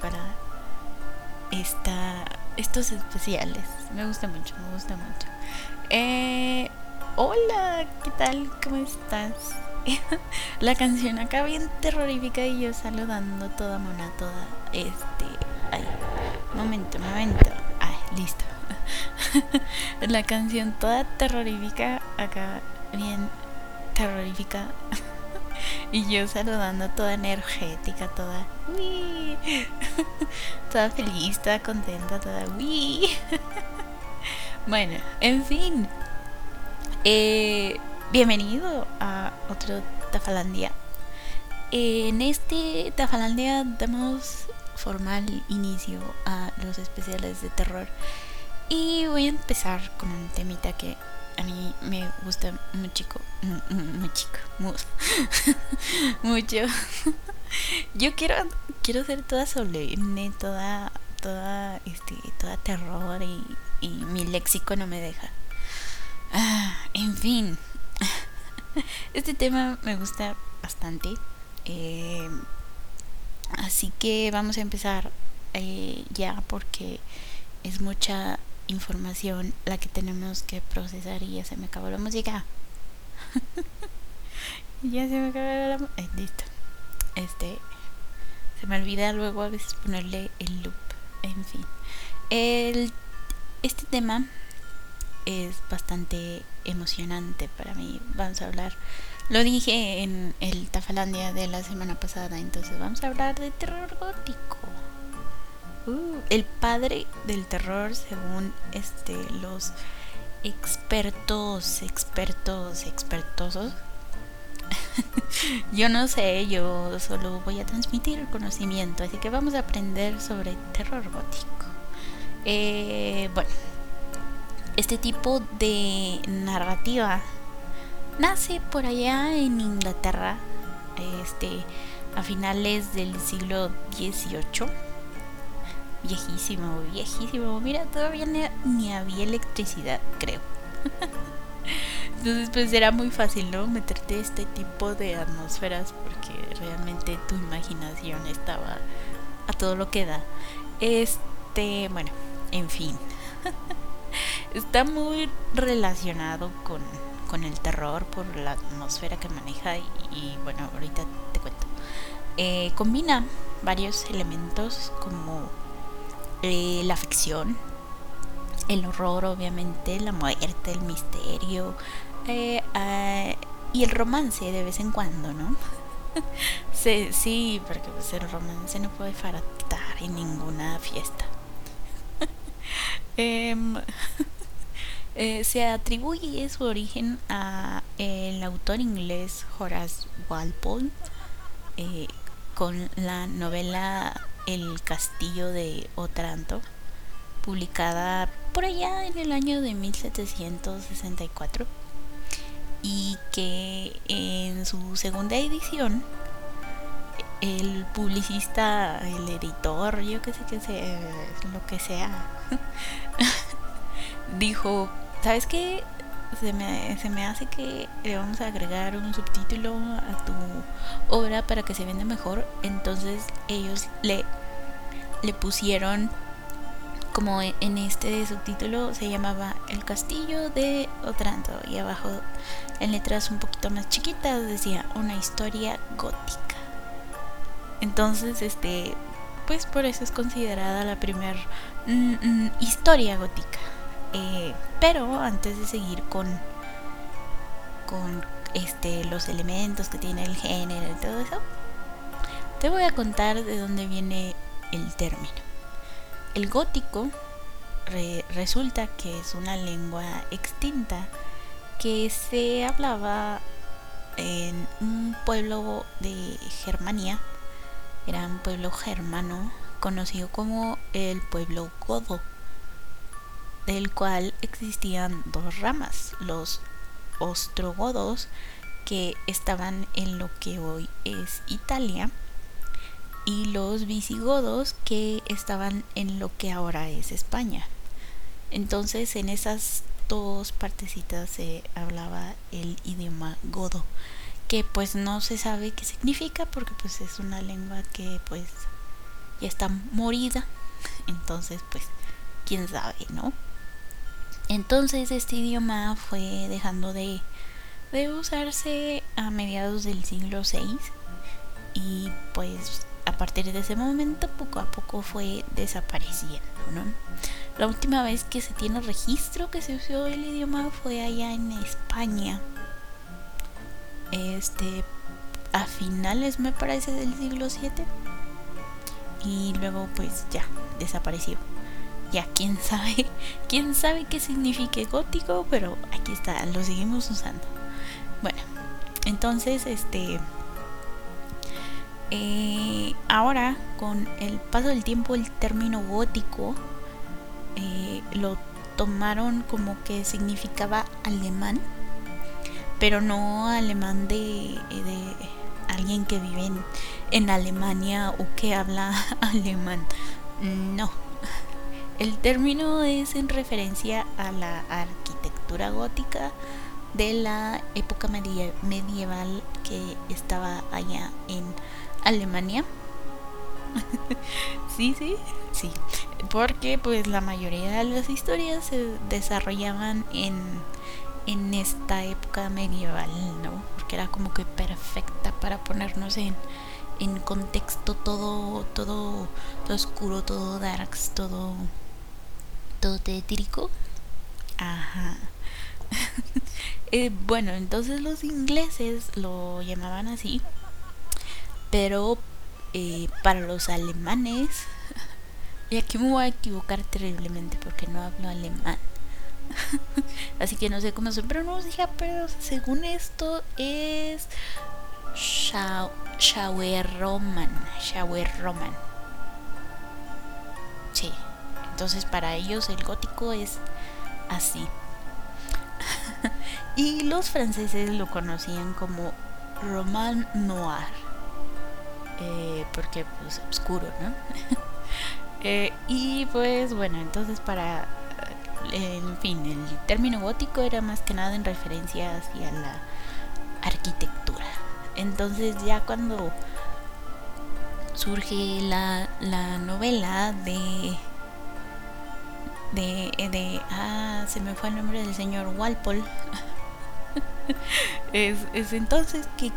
para esta, estos especiales. Me gusta mucho, me gusta mucho. Eh, hola, ¿qué tal? ¿Cómo estás? La canción acá bien terrorífica y yo saludando toda mona, toda este... Ay, momento, momento. Ay, listo. La canción toda terrorífica acá bien terrorífica y yo saludando toda energética, toda toda feliz, toda contenta, toda bueno, en fin. Eh, bienvenido a otro Tafalandia. En este Tafalandia damos formal inicio a los especiales de terror. Y voy a empezar con un temita que a mí me gusta mucho, mucho, mucho. Yo quiero, quiero ser toda solemne, toda, toda, este, toda terror y, y mi léxico no me deja. Ah, en fin, este tema me gusta bastante. Eh, así que vamos a empezar eh, ya porque es mucha información la que tenemos que procesar y ya se me acabó la música. ya se me acabó la música. Eh, listo. Este. Se me olvida luego a veces ponerle el loop. En fin. El, este tema es bastante emocionante para mí. Vamos a hablar. Lo dije en el Tafalandia de la semana pasada. Entonces vamos a hablar de terror gótico. Uh, el padre del terror según este los expertos, expertos, expertosos. yo no sé, yo solo voy a transmitir el conocimiento, así que vamos a aprender sobre terror gótico. Eh, bueno, este tipo de narrativa nace por allá en Inglaterra, este, a finales del siglo XVIII viejísimo, viejísimo. Mira, todavía ni, había electricidad, creo. Entonces, pues era muy fácil, ¿no? Meterte este tipo de atmósferas porque realmente tu imaginación estaba a todo lo que da. Este, bueno, en fin. Está muy relacionado con, con, el terror por la atmósfera que maneja y, bueno, ahorita te cuento. Eh, combina varios elementos como eh, la ficción, el horror obviamente, la muerte, el misterio eh, ah, y el romance de vez en cuando, ¿no? sí, porque pues, el romance no puede faltar en ninguna fiesta. Em, eh, se atribuye su origen a el autor inglés Horace Walpole con la novela el castillo de Otranto, publicada por allá en el año de 1764 y que en su segunda edición el publicista, el editor, yo que sé que sea, lo que sea, dijo, ¿sabes qué? Se me, se me hace que le vamos a agregar un subtítulo a tu obra para que se venda mejor. Entonces ellos le le pusieron como e, en este subtítulo se llamaba El castillo de Otranto y abajo en letras un poquito más chiquitas decía una historia gótica. Entonces, este, pues por eso es considerada la primera mm, mm, historia gótica. Eh, pero antes de seguir con con este los elementos que tiene el género y todo eso, te voy a contar de dónde viene el término. El gótico resulta que es una lengua extinta que se hablaba en un pueblo de Germania, era un pueblo germano conocido como el pueblo godo, del cual existían dos ramas, los ostrogodos que estaban en lo que hoy es Italia y los visigodos que estaban en lo que ahora es España. Entonces en esas dos partecitas se hablaba el idioma godo que pues no se sabe qué significa porque pues es una lengua que pues ya está morida. Entonces pues quién sabe, ¿no? Entonces este idioma fue dejando de, de usarse a mediados del siglo VI y pues a partir de ese momento poco a poco fue desapareciendo, ¿no? La última vez que se tiene registro que se usó el idioma fue allá en España. Este a finales me parece del siglo VII y luego pues ya desapareció ya quién sabe, quién sabe qué significa gótico, pero aquí está, lo seguimos usando. Bueno, entonces este eh, ahora con el paso del tiempo el término gótico eh, lo tomaron como que significaba alemán, pero no alemán de, de alguien que vive en, en Alemania o que habla alemán. No, el término es en referencia a la arquitectura gótica de la época medieval que estaba allá en Alemania. sí, sí, sí. Porque pues la mayoría de las historias se desarrollaban en, en esta época medieval, ¿no? Porque era como que perfecta para ponernos en, en contexto todo, todo, todo oscuro, todo darks, todo todo tétrico. Ajá. Eh, bueno, entonces los ingleses lo llamaban así, pero eh, para los alemanes, y aquí me voy a equivocar terriblemente porque no hablo alemán. Así que no sé cómo se pronuncia, pero según esto es Schauerroman. Schauerroman. Sí, entonces para ellos el gótico es así. y los franceses lo conocían como roman noir. Eh, porque pues oscuro, ¿no? Eh, y pues bueno, entonces para, eh, en fin, el término gótico era más que nada en referencia hacia la arquitectura. Entonces ya cuando surge la, la novela de de, de ah, se me fue el nombre del señor Walpole. es, es, entonces que,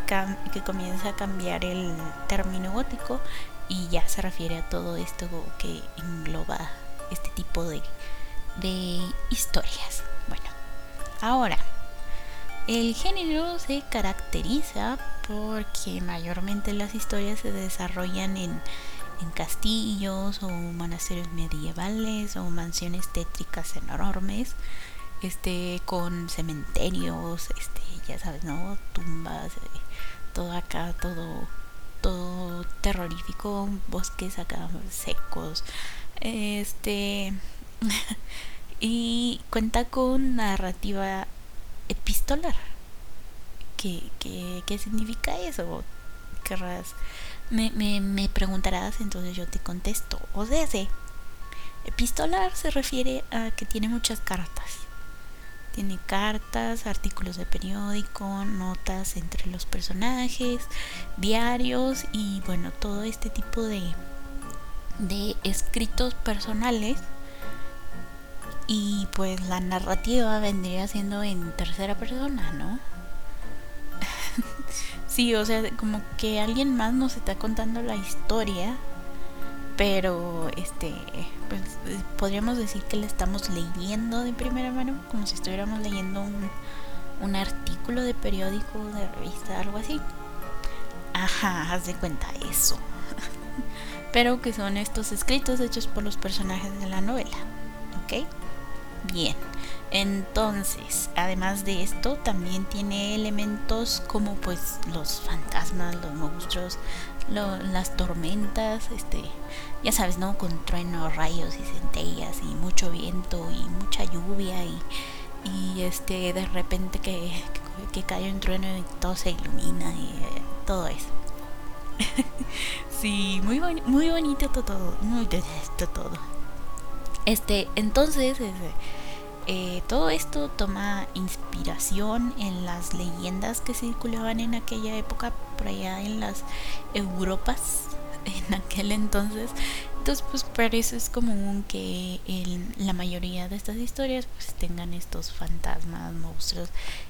que comienza a cambiar el término gótico y ya se refiere a todo esto que engloba este tipo de, de historias. Bueno, ahora, el género se caracteriza porque mayormente las historias se desarrollan en en castillos o monasterios medievales o mansiones tétricas enormes este con cementerios este ya sabes no tumbas eh, todo acá todo todo terrorífico bosques acá secos este y cuenta con narrativa epistolar ¿Qué, qué, qué significa eso? Querrás me, me, me preguntarás, entonces yo te contesto. O sea, epistolar se refiere a que tiene muchas cartas. Tiene cartas, artículos de periódico, notas entre los personajes, diarios y bueno, todo este tipo de, de escritos personales. Y pues la narrativa vendría siendo en tercera persona, ¿no? Sí, o sea, como que alguien más nos está contando la historia, pero este, pues podríamos decir que la estamos leyendo de primera mano, como si estuviéramos leyendo un, un artículo de periódico, de revista, algo así. Ajá, haz de cuenta eso. pero que son estos escritos hechos por los personajes de la novela, ¿ok? Bien. Entonces, además de esto, también tiene elementos como pues los fantasmas, los monstruos, las tormentas, este, ya sabes, ¿no? Con truenos, rayos y centellas y mucho viento y mucha lluvia y, este, de repente que, que, cae un trueno y todo se ilumina y eh, todo eso. sí, muy, muy bonito todo, muy todo. Este, entonces, este, Eh, todo esto toma inspiración en las leyendas que circulaban en aquella época, por allá en las Europas, en aquel entonces. Entonces, pues por eso es común que en la mayoría de estas historias pues tengan estos fantasmas, monstruos,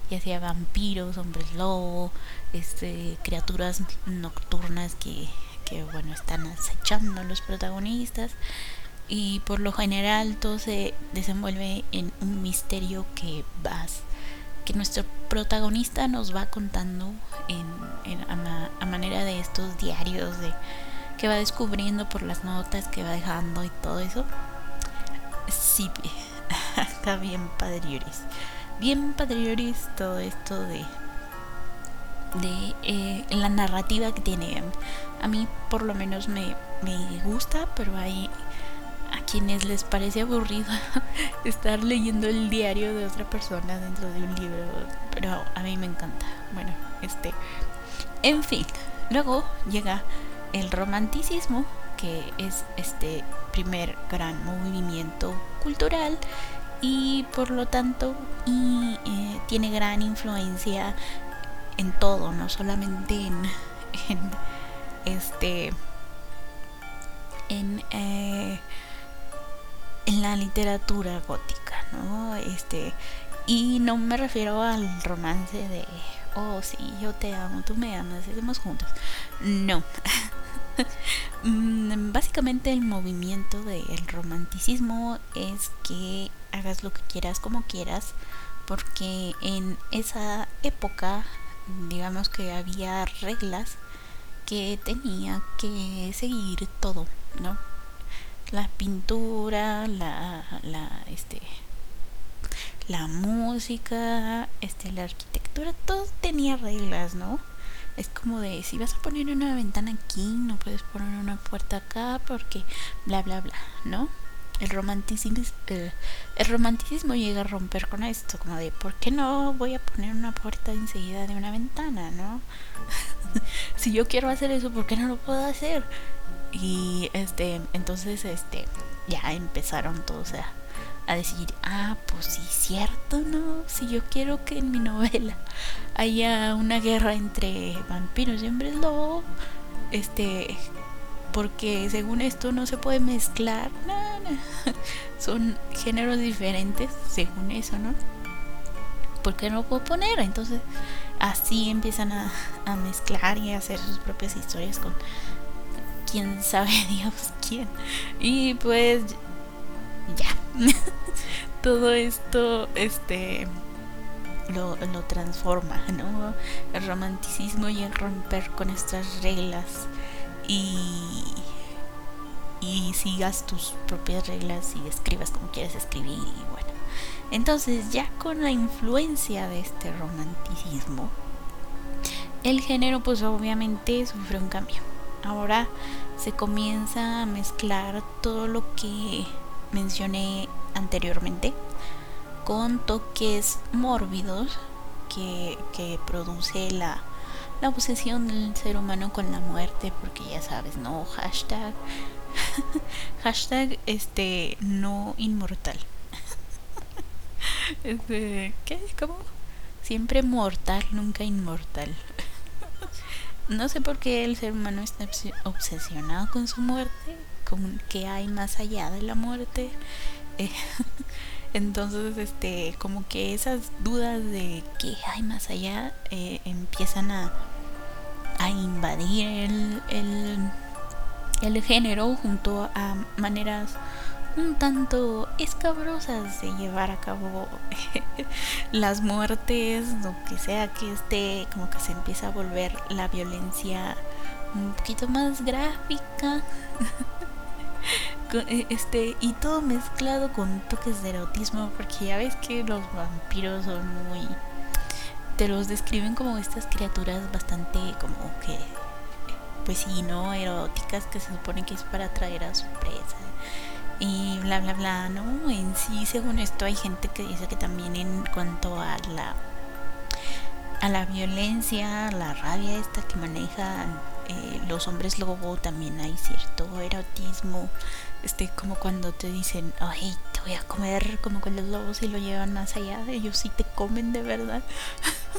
ya sea vampiros, hombres lobo, este, criaturas nocturnas que, que bueno están acechando a los protagonistas y por lo general todo se desenvuelve en un misterio que vas que nuestro protagonista nos va contando en, a, manera de estos diarios de que va descubriendo por las notas que va dejando y todo eso. Sí está bien padrioris. Bien padrioris todo esto de de eh, la narrativa que tiene. A mí por lo menos me, me gusta pero hay a quienes les parece aburrido estar leyendo el diario de otra persona dentro de un libro, pero a mí me encanta. Bueno, este, en fin, luego llega el romanticismo, que es este primer gran movimiento cultural y por lo tanto eh, tiene gran influencia en todo, no solamente en, en este en eh, en la literatura gótica, ¿no? Este, y no me refiero al romance de, oh, sí, yo te amo, tú me amas, estemos juntos. No. Mm, básicamente el movimiento del romanticismo es que hagas lo que quieras como quieras, porque en esa época, digamos que había reglas que tenía que seguir todo, ¿no? La pintura, la, la, este, la música, este, la arquitectura, todo tenía reglas, ¿no? Es como de si vas a poner una ventana aquí, no puedes poner una puerta acá porque bla bla bla, ¿no? El romanticismo, el, romanticismo llega a romper con esto, como de ¿por qué no voy a poner una puerta enseguida de una ventana, no? si yo quiero hacer eso, ¿por qué no lo puedo hacer? Y este, entonces este, ya empezaron todos a, a decir, ah, pues sí, cierto, ¿no? Si yo quiero que en mi novela haya una guerra entre vampiros y hombres lobo, este, porque según esto no se puede mezclar, son géneros diferentes, según eso, ¿no? porque no lo puedo poner? Entonces así empiezan a, a mezclar y a hacer sus propias historias con quién sabe Dios quién. Y pues ya. Todo esto este lo, lo, transforma, ¿no? El romanticismo y el romper con estas reglas y y sigas tus propias reglas y escribas como quieres escribir y bueno. Entonces, ya con la influencia de este romanticismo, el género pues obviamente sufre un cambio ahora se comienza a mezclar todo lo que mencioné anteriormente con toques mórbidos que, produce la, la obsesión del ser humano con la muerte, porque ya sabes, ¿no? Hashtag, hashtag, este, no inmortal. este, ¿qué? ¿Cómo? Siempre mortal, nunca inmortal. No sé por qué el ser humano está obsesionado con su muerte, con qué hay más allá de la muerte. Entonces, este, como que esas dudas de qué hay más allá eh, empiezan a, a invadir el, el género junto a maneras un tanto escabrosas de llevar a cabo las muertes, lo que sea que esté, como que se empieza a volver la violencia un poquito más gráfica. E, este y todo mezclado con toques de erotismo porque ya ves que los vampiros son muy te los describen como estas criaturas bastante como que pues sí no eróticas que se supone que es para atraer a su presa y bla bla bla, ¿no? En sí, según esto, hay gente que dice que también en cuanto a la a la violencia, la rabia esta que maneja eh, los hombres lobo también hay cierto erotismo. Este, como cuando te dicen, ay, te voy a comer, como con los lobos y lo llevan más allá, ellos sí te comen de verdad.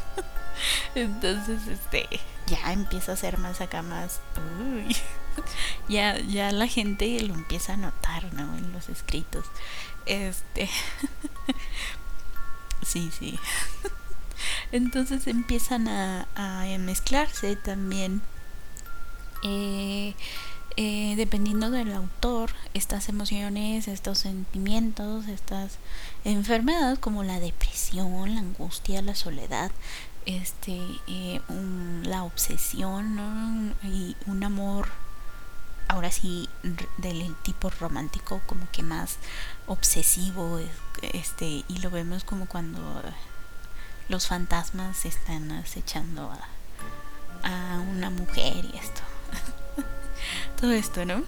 Entonces, este, ya empieza a ser más acá más. Uy. ya, ya la gente lo empieza a notar, ¿no? En los escritos. Este. sí, sí. Entonces empiezan a, a mezclarse también. Eh, eh, dependiendo del autor, estas emociones, estos sentimientos, estas enfermedades como la depresión, la angustia, la soledad, este, eh, la obsesión y un amor ahora sí del tipo romántico como que más obsesivo este y lo vemos como cuando los fantasmas están acechando a, a una mujer y esto. Todo esto no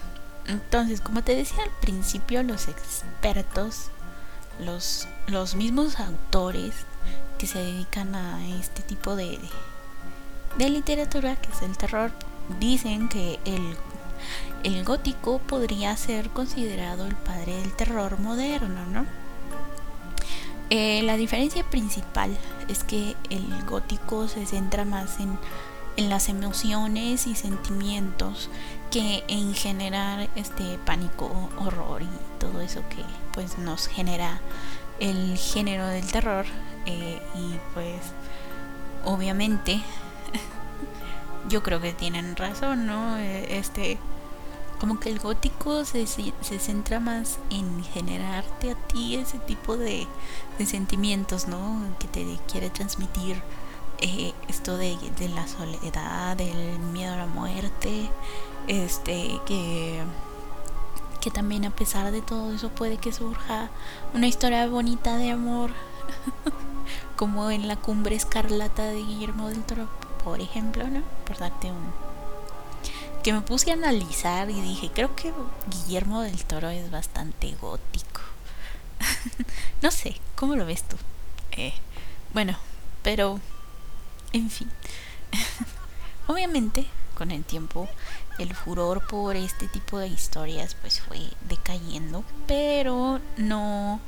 entonces como te decía al principio los expertos los los mismos autores que se dedican a este tipo de, de literatura, que es el terror, dicen que el, el gótico podría ser considerado el padre del terror moderno, ¿no? Eh, la diferencia principal es que el gótico se centra más en, en, las emociones y sentimientos que en generar este pánico, horror y todo eso que pues nos genera el género del terror eh, y pues obviamente yo creo que tienen razón, ¿no? Eh, este como que el gótico se, se, centra más en generarte a ti ese tipo de, de sentimientos, ¿no? Que te quiere transmitir eh, esto de, de, la soledad, del miedo a la muerte, este, que, que también a pesar de todo eso puede que surja una historia bonita de amor como en la cumbre escarlata de Guillermo del Toro, por ejemplo, ¿no? Por darte un... Que me puse a analizar y dije, creo que Guillermo del Toro es bastante gótico. no sé, ¿cómo lo ves tú? Eh, bueno, pero... En fin. Obviamente, con el tiempo, el furor por este tipo de historias pues fue decayendo, pero no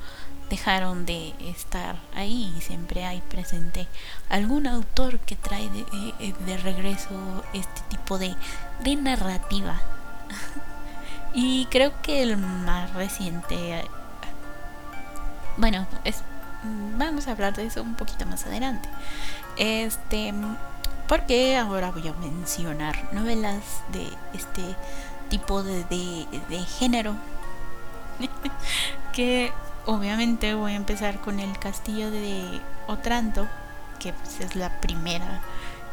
dejaron de estar ahí y siempre hay presente algún autor que trae de, eh, regreso este tipo de, narrativa. y creo que el más reciente, bueno, es, vamos a hablar de eso un poquito más adelante. Este, porque ahora voy a mencionar novelas de este tipo de género que obviamente voy a empezar con el castillo de Otranto, que pues es la primera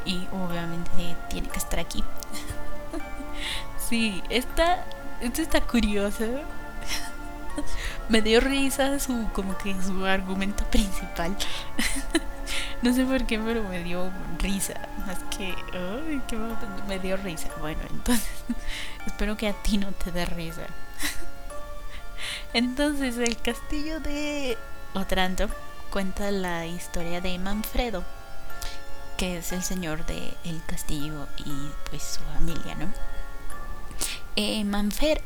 y obviamente tiene que estar aquí. sí, esta, esta está curiosa. Me dio risa su como que su argumento principal. no sé por qué, pero me dio risa. Más que, me dio risa. Bueno, entonces espero que a ti no te dé risa. Entonces, el castillo de Otranto cuenta la historia de Manfredo, que es el señor del el castillo y pues su familia, ¿no? Eh, Manfer,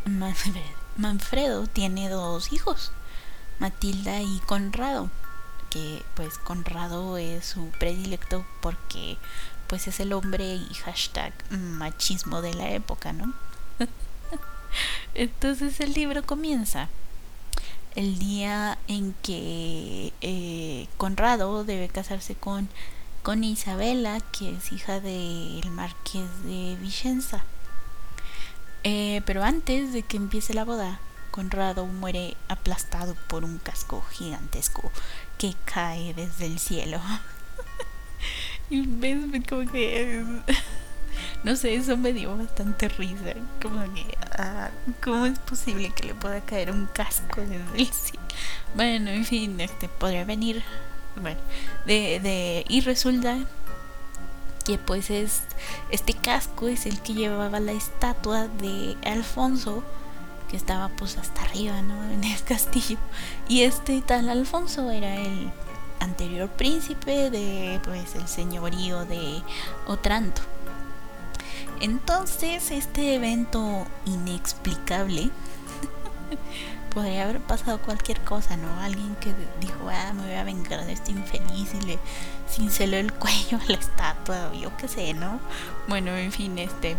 Manfredo tiene dos hijos, Matilda y Conrado, que pues Conrado es su predilecto porque pues es el hombre y hashtag machismo de la época, ¿no? Entonces el libro comienza el día en que eh, Conrado debe casarse con, con Isabela, que es hija del marqués de Vicenza. Eh, pero antes de que empiece la boda, Conrado muere aplastado por un casco gigantesco que cae desde el cielo. y ves como que no sé, eso me dio bastante risa. Como que, ah, ¿cómo es posible que le pueda caer un casco desde el? Bueno, en fin, este podría venir. Bueno, de, de, y resulta que pues es este casco es el que llevaba la estatua de Alfonso que estaba pues hasta arriba, ¿no? En el castillo. Y este tal Alfonso era el anterior príncipe de pues el señorío de Otranto. Entonces, este evento inexplicable podría haber pasado cualquier cosa, ¿no? Alguien que dijo, ah, me voy a vengar de este infeliz y le cinceló el cuello a la estatua, o yo qué sé, ¿no? Bueno, en fin, este.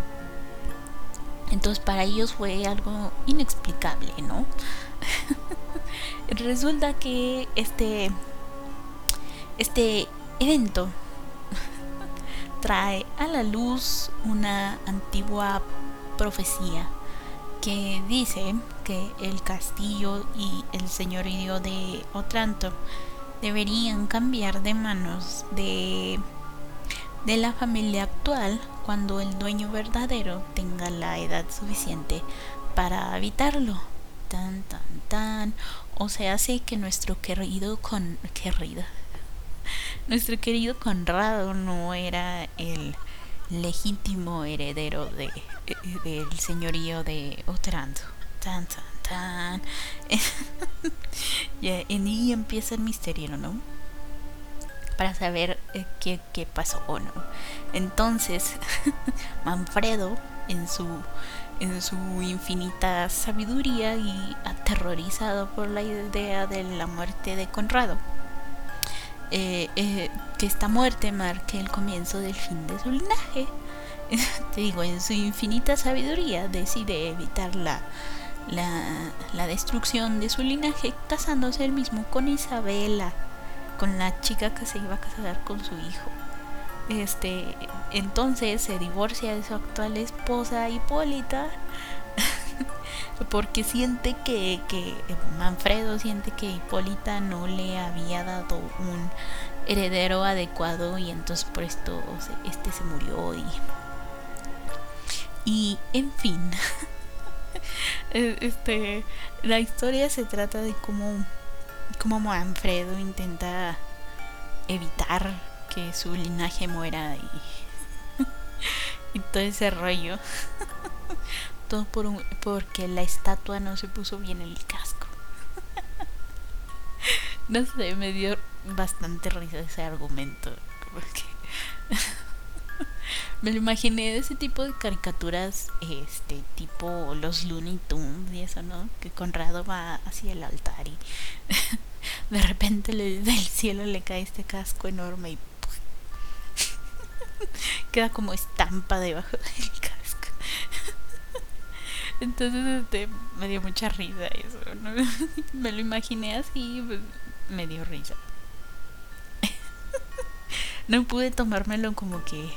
Entonces para ellos fue algo inexplicable, ¿no? Resulta que este. Este evento trae a la luz una antigua profecía que dice que el castillo y el señorío de Otranto deberían cambiar de manos de, de la familia actual cuando el dueño verdadero tenga la edad suficiente para habitarlo. Tan, tan, tan. O sea, sí que nuestro querido con querido nuestro querido Conrado no era el legítimo heredero de, eh, del señorío de Otranto. Tan, tan, tan. y ahí empieza el misterio, ¿no? Para saber eh, qué, qué pasó o no. Entonces, Manfredo, en su, en su infinita sabiduría y aterrorizado por la idea de la muerte de Conrado, eh, eh, que esta muerte marque el comienzo del fin de su linaje. Te digo, en su infinita sabiduría decide evitar la, la, destrucción de su linaje casándose él mismo con Isabela, con la chica que se iba a casar con su hijo. Este, entonces se divorcia de su actual esposa Hipólita porque siente que, que Manfredo siente que Hipólita no le había dado un heredero adecuado y entonces por esto este se murió y y en fin. Este la historia se trata de cómo cómo Manfredo intenta evitar que su linaje muera y, y todo ese rollo todo por un, porque la estatua no se puso bien en el casco. no sé, me dio bastante risa ese argumento. Me lo imaginé de ese tipo de caricaturas, este, tipo los Looney Tunes y eso, ¿no? Que Conrado va hacia el altar y de repente del cielo le cae este casco enorme y queda como estampa debajo del casco. Entonces, este, me dio mucha risa eso, me lo imaginé así, pues, me dio risa. no pude tomármelo como que,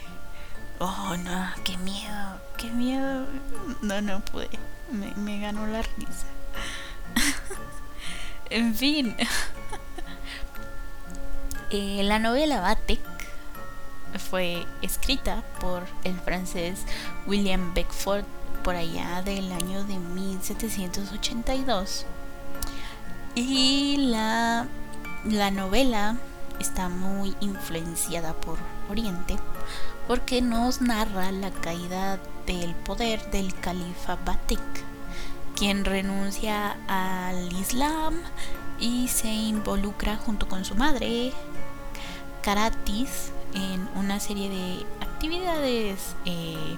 oh no, qué miedo, qué miedo. No, no pude, me, me ganó la risa. en fin, eh, la novela Batek fue escrita por el francés William Beckford por allá del año de 1782. Y la, la novela está muy influenciada por Oriente porque nos narra la caída del poder del califa Batik, quien renuncia al Islam y se involucra junto con su madre, Karatis, en una serie de actividades eh,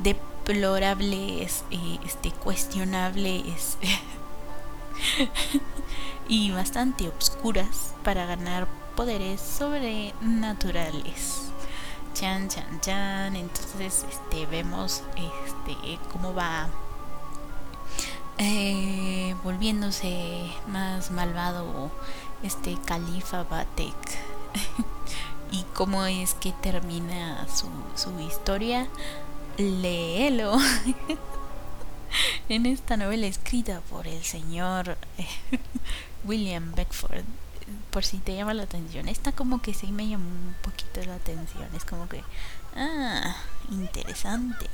de deplorables, eh, este, cuestionables y bastante obscuras para ganar poderes sobrenaturales. Chan, chan, chan. Entonces, este, vemos este, cómo va eh, volviéndose más malvado este califa Batek. y cómo es que termina su, su historia léelo en esta novela escrita por el señor eh, William Beckford. Por si te llama la atención, esta como que sí me llamó un poquito la atención. Es como que, ah, interesante.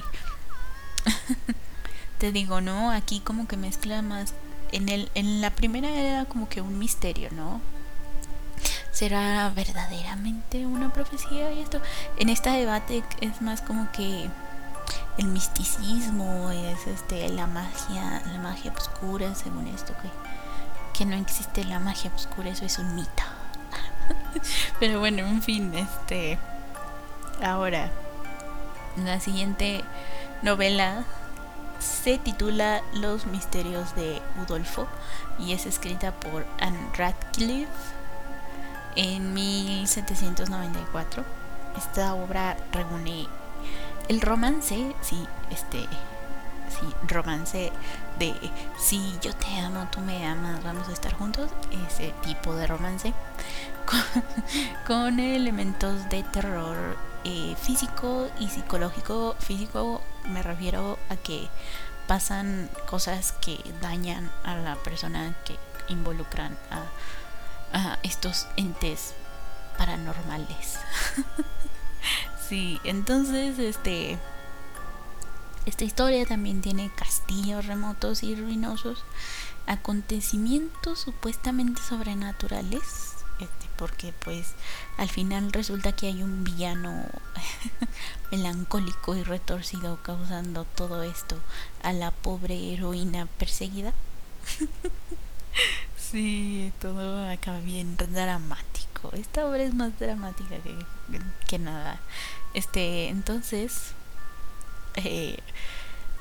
te digo, no, aquí como que mezcla más. En, el, en la primera era como que un misterio, ¿no? ¿Será verdaderamente una profecía y esto? En esta debate es más como que el misticismo, es este la magia, la magia oscura, según esto que, que no existe la magia oscura, eso es un mito. Pero bueno, en fin, este ahora La siguiente novela se titula Los misterios de Udolfo y es escrita por Anne Radcliffe en 1794. Esta obra reúne el romance, sí, este, sí, romance de si yo te amo, tú me amas, vamos a estar juntos, ese tipo de romance, con, elementos de terror eh, físico y psicológico. Físico me refiero a que pasan cosas que dañan a la persona que involucran a, a estos entes paranormales. sí, entonces este esta historia también tiene castillos remotos y ruinosos, acontecimientos supuestamente sobrenaturales, este, porque pues al final resulta que hay un villano melancólico y retorcido causando todo esto a la pobre heroína perseguida. sí, todo acaba bien dramático. Esta obra es más dramática que, que nada. Este, entonces, eh,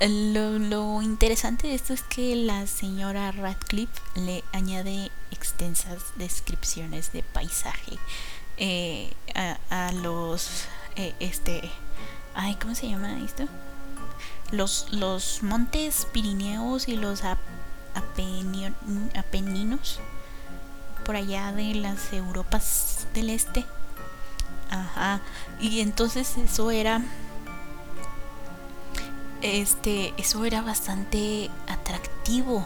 lo, interesante de esto es que la señora Radcliffe le añade extensas descripciones de paisaje eh, a, los eh, este ay cómo se llama esto los los montes Pirineos y los Apeninos por allá de las Europas del Este ajá y entonces eso era este, eso era bastante atractivo.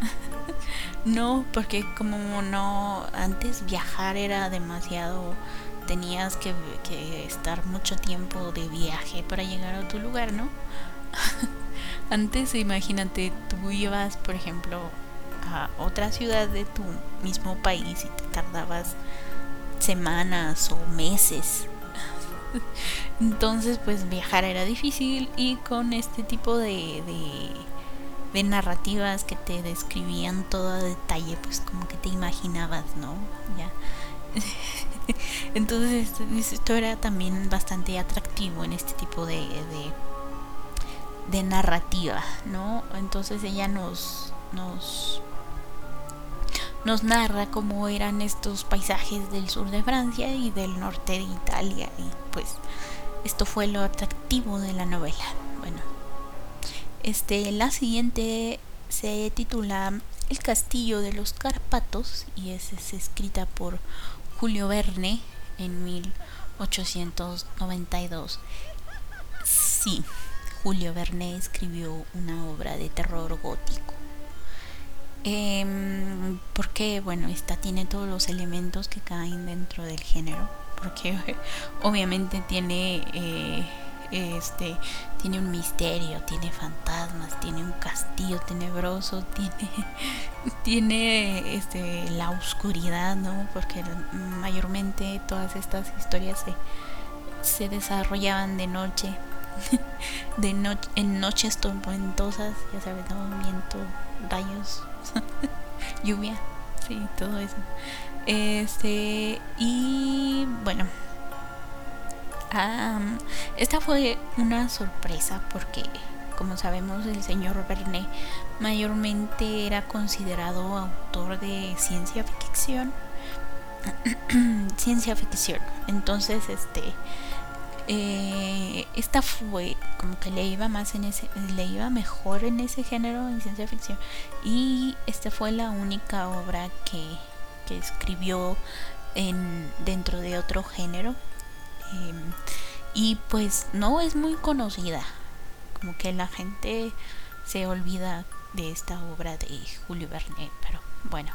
no, porque como no, antes viajar era demasiado, tenías que, que estar mucho tiempo de viaje para llegar a tu lugar, ¿no? antes, imagínate, tú ibas, por ejemplo, a otra ciudad de tu mismo país y te tardabas semanas o meses Entonces, pues viajar era difícil y con este tipo de, de, narrativas que te describían todo a detalle, pues como que te imaginabas, ¿no? Ya. Entonces, esto era también bastante atractivo en este tipo de, de, de narrativa, ¿no? Entonces ella nos, nos nos narra cómo eran estos paisajes del sur de Francia y del norte de Italia y pues esto fue lo atractivo de la novela. Bueno, este la siguiente se titula El castillo de los Carpatos y es, es escrita por Julio Verne en 1892. Sí, Julio Verne escribió una obra de terror gótico eh, porque, bueno, esta tiene todos los elementos que caen dentro del género. Porque obviamente tiene. Eh, este tiene un misterio, tiene fantasmas, tiene un castillo tenebroso, tiene tiene este la oscuridad, ¿no? Porque mayormente todas estas historias se, se desarrollaban de noche, de en noches tormentosas, ya sabes, ¿no? viento, rayos, lluvia, sí, todo eso. Este, y bueno, esta fue una sorpresa porque, como sabemos, el señor Verne mayormente era considerado autor de ciencia ficción. ciencia ficción. Entonces, este eh, esta fue como que le iba más en ese le iba mejor en ese género en ciencia ficción y esta fue la única obra que, que escribió en dentro de otro género em, y pues no es muy conocida como que la gente se olvida de esta obra de Julio Verne pero bueno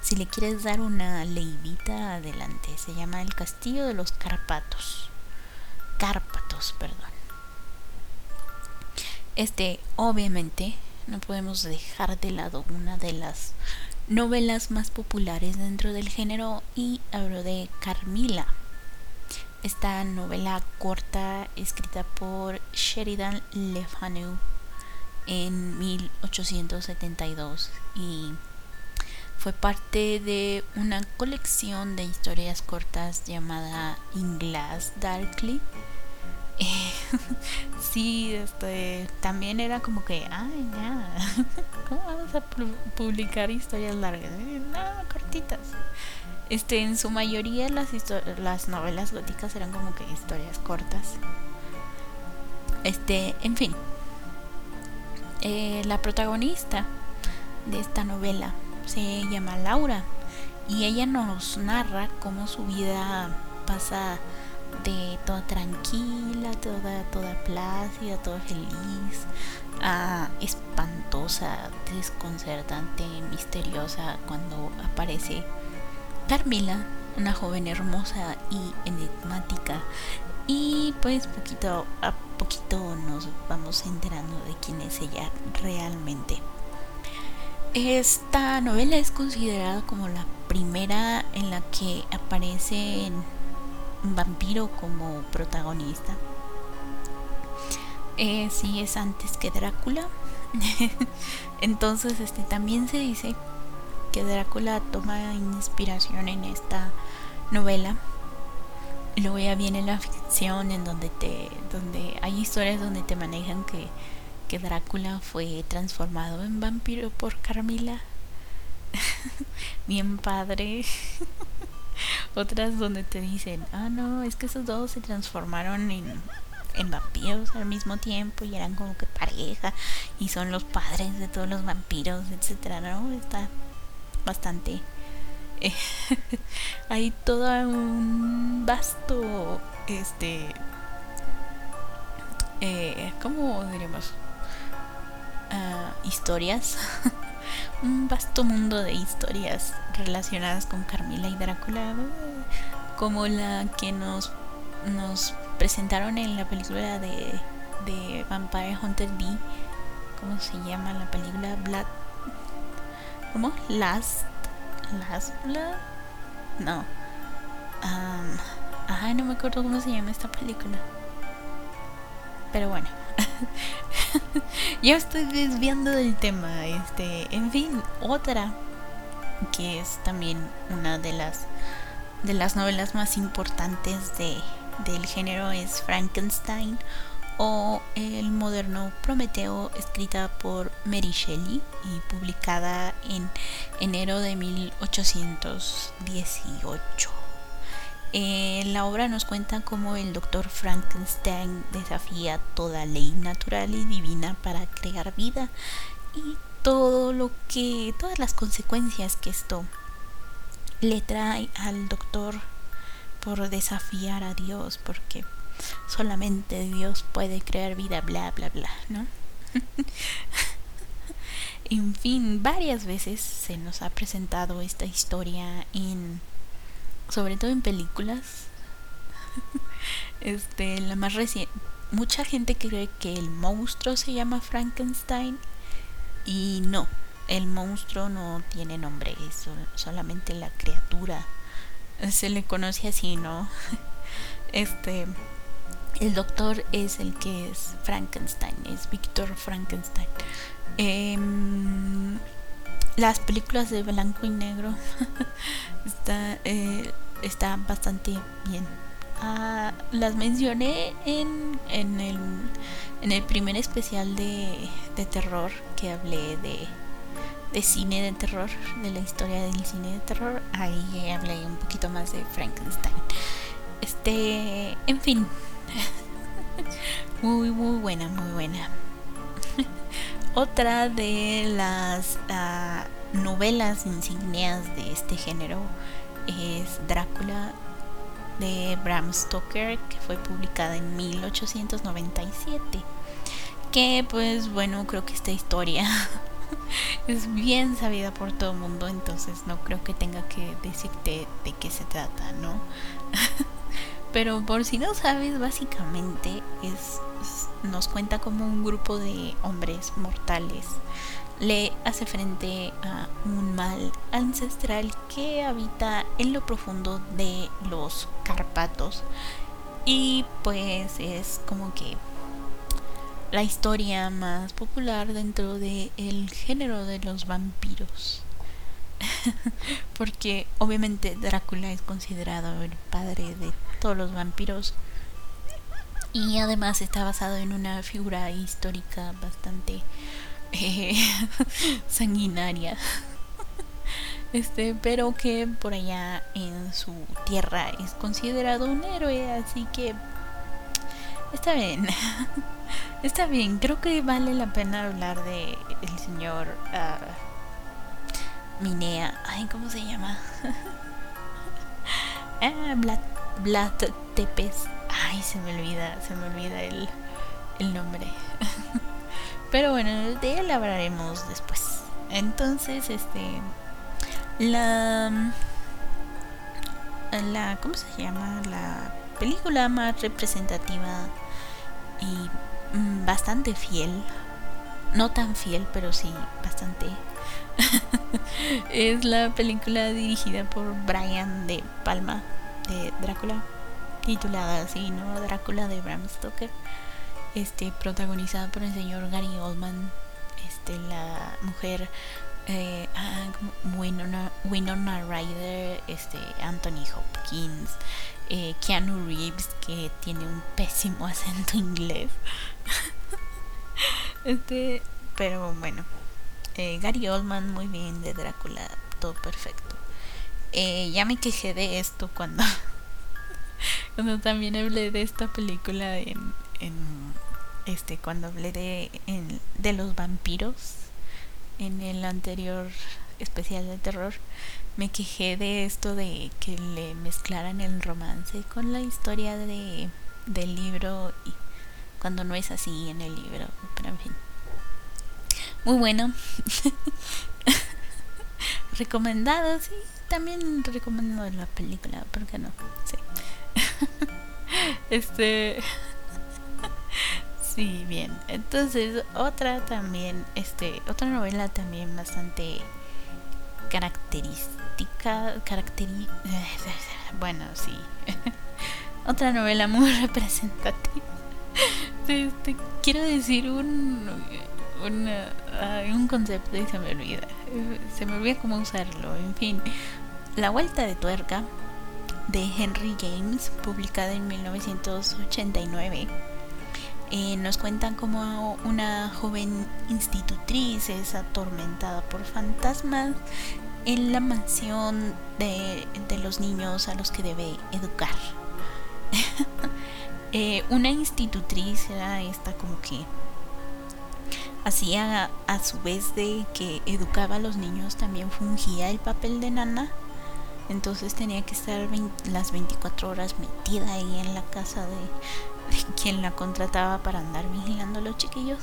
si le quieres dar una leidita adelante se llama El Castillo de los Carpatos Cárpatos, perdón. Este, obviamente, no podemos dejar de lado una de las novelas más populares dentro del género y hablo de Carmila. Esta novela corta escrita por Sheridan Le Fanu en 1872 y fue parte de una colección de historias cortas llamada In Glass Darkly sí, este, también era como que, ay, ya, ¿cómo vamos a publicar historias largas? No, cortitas. Este, en su mayoría las, las novelas góticas eran como que historias cortas. Este, en fin. Eh, la protagonista de esta novela se llama Laura y ella nos narra cómo su vida pasa de toda tranquila, toda, toda plácida, toda feliz, a espantosa, desconcertante, misteriosa cuando aparece Carmila, una joven hermosa y enigmática. Y pues poquito a poquito nos vamos enterando de quién es ella realmente. Esta novela es considerada como la primera en la que aparece vampiro como protagonista. Eh, sí, es antes que Drácula. Entonces, este también se dice que Drácula toma inspiración en esta novela. Luego ya viene la ficción en donde te donde hay historias donde te manejan que, que Drácula fue transformado en vampiro por Carmila. Bien padre. Otras donde te dicen, ah no, es que esos dos se transformaron en, vampiros al mismo tiempo y eran como que pareja y son los padres de todos los vampiros, etcétera, ¿no? Está bastante. Eh, hay todo un vasto, este, eh, ¿cómo diremos? Uh, historias, un vasto mundo de historias relacionadas con Carmila y Drácula, como la que nos, nos presentaron en la película de, de Vampire Hunter D. ¿Cómo se llama la película? Blood ¿Cómo? Last. Last Blood. No. Um, no me acuerdo cómo se llama esta película. Pero bueno. ya estoy desviando del tema. Este, en fin, otra que es también una de las de las novelas más importantes de, del género es Frankenstein o El moderno Prometeo, escrita por Mary Shelley y publicada en enero de 1818. Eh, la obra nos cuenta cómo el doctor Frankenstein desafía toda ley natural y divina para crear vida y todo lo que, todas las consecuencias que esto le trae al doctor por desafiar a Dios, porque solamente Dios puede crear vida, bla, bla, bla, ¿no? en fin, varias veces se nos ha presentado esta historia en, sobre todo en películas. este, la más reciente, mucha gente cree que el monstruo se llama Frankenstein y no, el monstruo no tiene nombre, es solamente la criatura. Se le conoce así, ¿no? Este, el doctor es el que es Frankenstein, es Víctor Frankenstein. Em, las películas de blanco y negro está, eh, están bastante bien. Ah, las mencioné en, en, el, en el primer especial de, de terror que hablé de, de cine de terror, de la historia del cine de terror. Ahí hablé un poquito más de Frankenstein. Este, en fin, muy, muy buena, muy buena. Otra de las uh, novelas insignias de este género es Drácula de Bram Stoker, que fue publicada en 1897. Que pues bueno, creo que esta historia es bien sabida por todo el mundo, entonces no creo que tenga que decirte de qué se trata, ¿no? Pero por si no sabes, básicamente es, nos cuenta como un grupo de hombres mortales le hace frente a un mal ancestral que habita en lo profundo de los Carpatos y pues es como que la historia más popular dentro del el género de los vampiros. Porque obviamente Drácula es considerado el padre de todos los vampiros. Y además está basado en una figura histórica bastante eh, sanguinaria. Este, pero que por allá en su tierra es considerado un héroe, así que está bien. Está bien, creo que vale la pena hablar de el señor uh, Minea. Ay, ¿cómo se llama? ah, Blat, Tepes. Ay, se me olvida, se me olvida el, el nombre. Pero bueno, de él hablaremos después. Entonces, este. La. La. ¿Cómo se llama? La película más representativa y Mm, bastante fiel. No tan fiel, pero sí bastante. es la película dirigida por Brian de Palma de Drácula, titulada así, ¿no? Drácula de Bram Stoker. Este, protagonizada por el señor Gary Oldman, este, la mujer eh, ah, Winona, Winona Ryder, este, Anthony Hopkins, eh, Keanu Reeves, que tiene un pésimo acento inglés. este, pero bueno. Eh, Gary Oldman, muy bien, de Drácula, todo perfecto. Eh, ya me quejé de esto cuando, cuando también hablé de esta película en, este, cuando hablé de, de los vampiros en el anterior especial de terror me quejé de esto de que le mezclaran el romance con la historia de, del libro y cuando no es así en el libro, pero en fin. Muy bueno. recomendado, sí. También recomiendo la película, ¿por qué no? Sí. este Sí, bien. Entonces, otra también, este, otra novela también bastante característica, caracteri bueno, sí. otra novela muy representativa. Este, quiero decir un un, un concepto y se me olvida. Se me olvida cómo usarlo. En fin, La Vuelta de Tuerca de Henry James, publicada en 1989 eh, nos cuentan como una joven institutriz es atormentada por fantasmas en la mansión de, los niños a los que debe educar. Eh, una institutriz era esta como que hacía a su vez de que educaba a los niños también fungía el papel de nana entonces tenía que estar las 24 horas metida ahí en la casa de, quien la contrataba para andar vigilando a los chiquillos.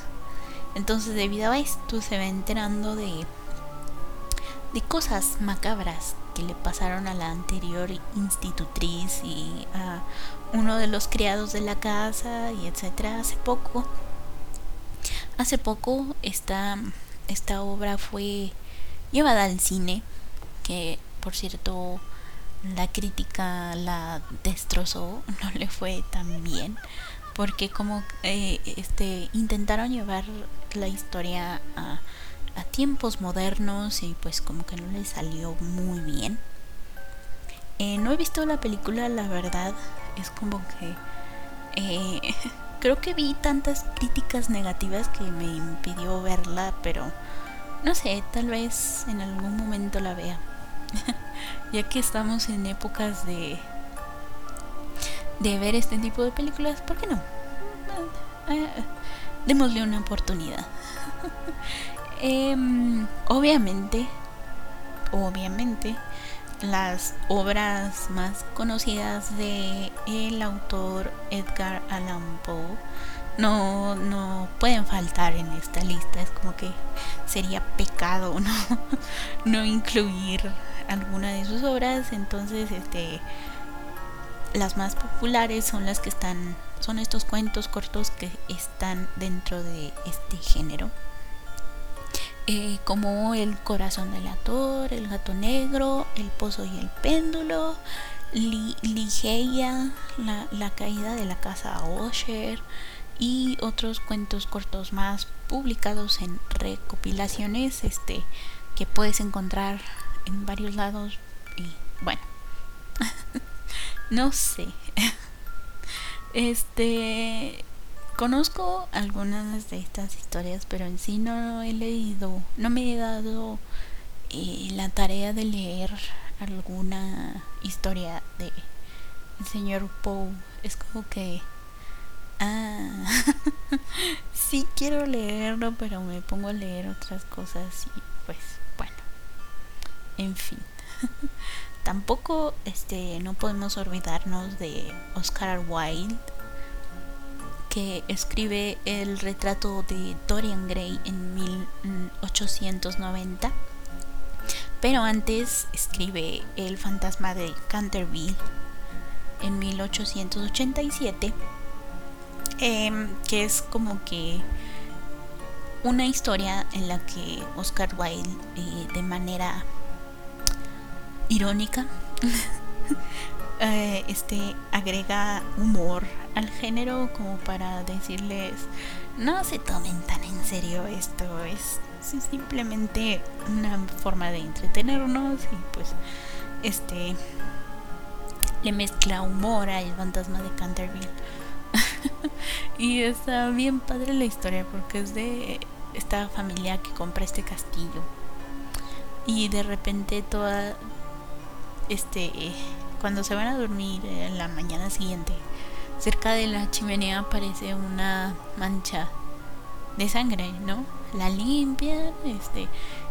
Entonces, debido a esto, se va enterando de, de cosas macabras que le pasaron a la anterior institutriz y a uno de los criados de la casa y etcétera. Hace poco, hace poco esta, esta obra fue llevada al cine, que por cierto la crítica la destrozó, no le fue tan bien, porque como eh, este intentaron llevar la historia a, tiempos modernos y pues como que no le salió muy bien. Eh, no he visto la película, la verdad, es como que eh, creo que vi tantas críticas negativas que me impidió verla, pero no sé, tal vez en algún momento la vea. ya que estamos en épocas de de ver este tipo de películas, ¿por qué no? Eh, eh, démosle una oportunidad. Em, obviamente, obviamente, las obras más conocidas de el autor Edgar Allan Poe no, no pueden faltar en esta lista. Es como que sería pecado no, no incluir alguna de sus obras, entonces este las más populares son las que están son estos cuentos cortos que están dentro de este género. Eh, como El corazón del ator, El gato negro, El pozo y el péndulo, Ligeia, la, la, caída de la casa Osher y otros cuentos cortos más publicados en recopilaciones este, que puedes encontrar varios lados y bueno, no sé. Este. Conozco algunas de estas historias, pero en sí no he leído, no me he dado eh, la tarea de leer alguna historia de el señor Poe. Es como que Ah, sí quiero leerlo, pero me pongo a leer otras cosas y pues en fin. Tampoco este no podemos olvidarnos de Oscar Wilde que escribe el retrato de Dorian Gray en 1890. Pero antes escribe El fantasma de Canterville en 1887 Em, que es como que una historia en la que Oscar Wilde eh, de manera irónica eh, este agrega humor al género como para decirles no se tomen tan en serio esto es simplemente una forma de entretenernos y pues este le mezcla humor al fantasma de Canterville y está bien padre la historia porque es de esta familia que compra este castillo. Y de repente toda este cuando se van a dormir en la mañana siguiente, cerca de la chimenea aparece una mancha de sangre, ¿no? La limpian, este,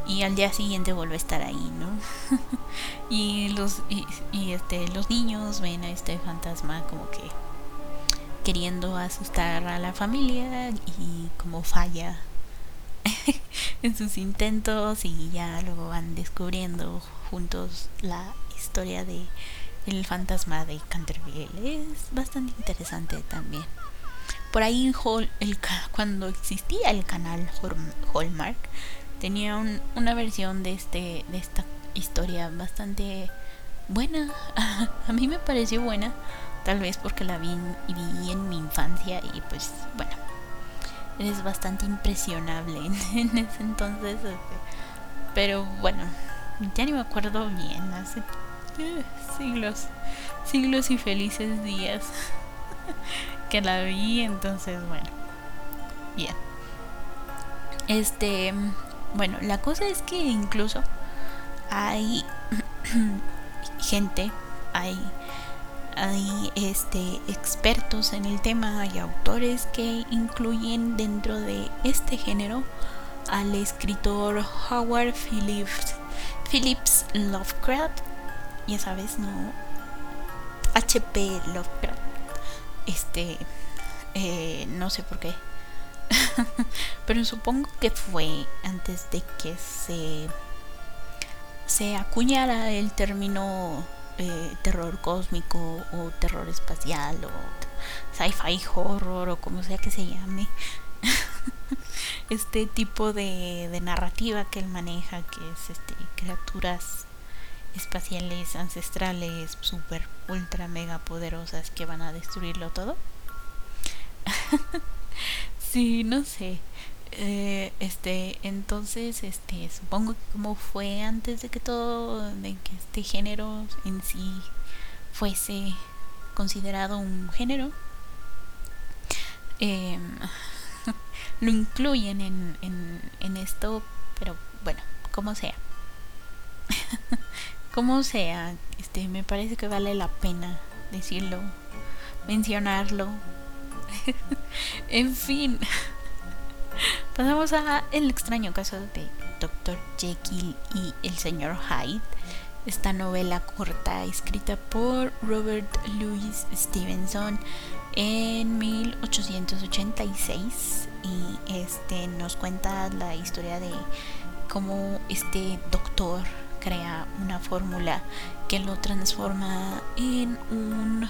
y al día siguiente vuelve a estar ahí, ¿no? y los y, y, este los niños ven a este fantasma como que queriendo asustar a la familia y como falla en sus intentos y ya luego van descubriendo juntos la historia de el fantasma de Canterville es bastante interesante también por ahí el, cuando existía el canal Hallmark tenía una versión de este de esta historia bastante buena a mí me pareció buena Tal vez porque la vi, vi en mi infancia y pues bueno, eres bastante impresionable en, ese entonces. Este, pero bueno, ya ni me acuerdo bien, hace siglos, siglos y felices días que la vi, entonces bueno, bien. Este, bueno, la cosa es que incluso hay gente, hay hay este, expertos en el tema, hay autores que incluyen dentro de este género al escritor Howard Phillips, Phillips Lovecraft, ya sabes, no HP Lovecraft, este, eh, no sé por qué, pero supongo que fue antes de que se se acuñara el término eh, terror cósmico o terror espacial o sci-fi horror o como sea que se llame. este tipo de, de, narrativa que él maneja, que es este, criaturas espaciales, ancestrales, super, ultra, mega poderosas que van a destruirlo todo. sí, no sé. Eh, este, entonces, este, supongo que como fue antes de que todo, de que este género en sí fuese considerado un género, em, lo incluyen en, en, en esto, pero bueno, como sea. como sea, este, me parece que vale la pena decirlo, mencionarlo. en fin. Pasamos a el extraño caso de Dr. Jekyll y el señor Hyde. Esta novela corta escrita por Robert Louis Stevenson en 1886 y este nos cuenta la historia de cómo este doctor crea una fórmula que lo transforma en un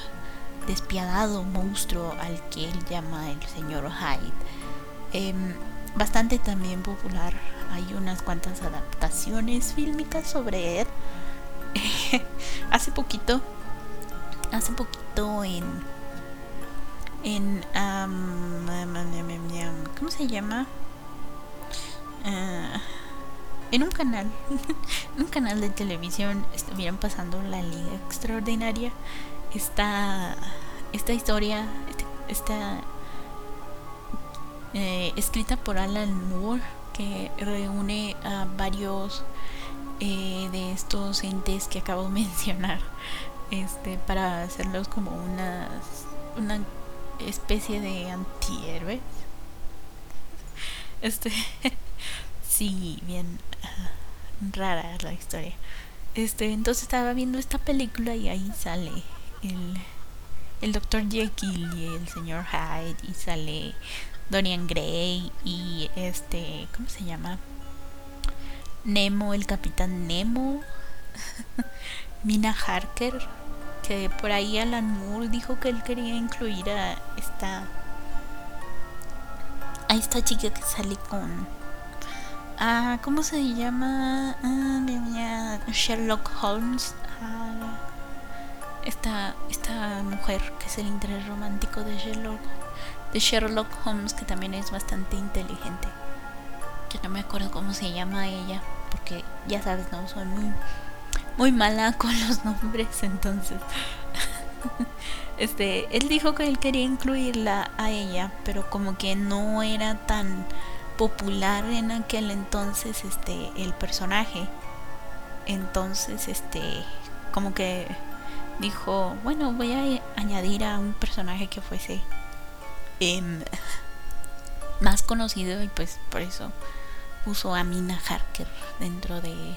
despiadado monstruo al que él llama el señor Hyde Em, bastante también popular. Hay unas cuantas adaptaciones fílmicas sobre él. hace poquito, hace poquito en en ¿cómo se llama? Ah, en un canal, en un canal de televisión estuvieron pasando la Liga Extraordinaria. Esta esta historia, esta eh, escrita por Alan Moore, que reúne a varios eh, de estos entes que acabo de mencionar, este, para hacerlos como una, una especie de antihéroes. Este, sí, bien rara la historia. Este, entonces estaba viendo esta película y ahí sale el, el Dr. Jekyll y el señor Hyde y sale Dorian Gray y este, ¿cómo se llama? Nemo, el capitán Nemo. Mina Harker, que por ahí Alan Moore dijo que él quería incluir a esta a esta chica que sale con ah, ¿cómo se llama? Ah, Sherlock Holmes. Ah, esta, esta mujer que es el interés romántico de Sherlock, de Sherlock Holmes, que también es bastante inteligente. Que no me acuerdo cómo se llama ella, porque ya sabes, no soy muy, muy mala con los nombres, entonces. este, él dijo que él quería incluirla a ella, pero como que no era tan popular en aquel entonces este el personaje. Entonces, este como que dijo, bueno, voy a añadir a un personaje que fuese em, más conocido y pues por eso puso a Mina Harker dentro de,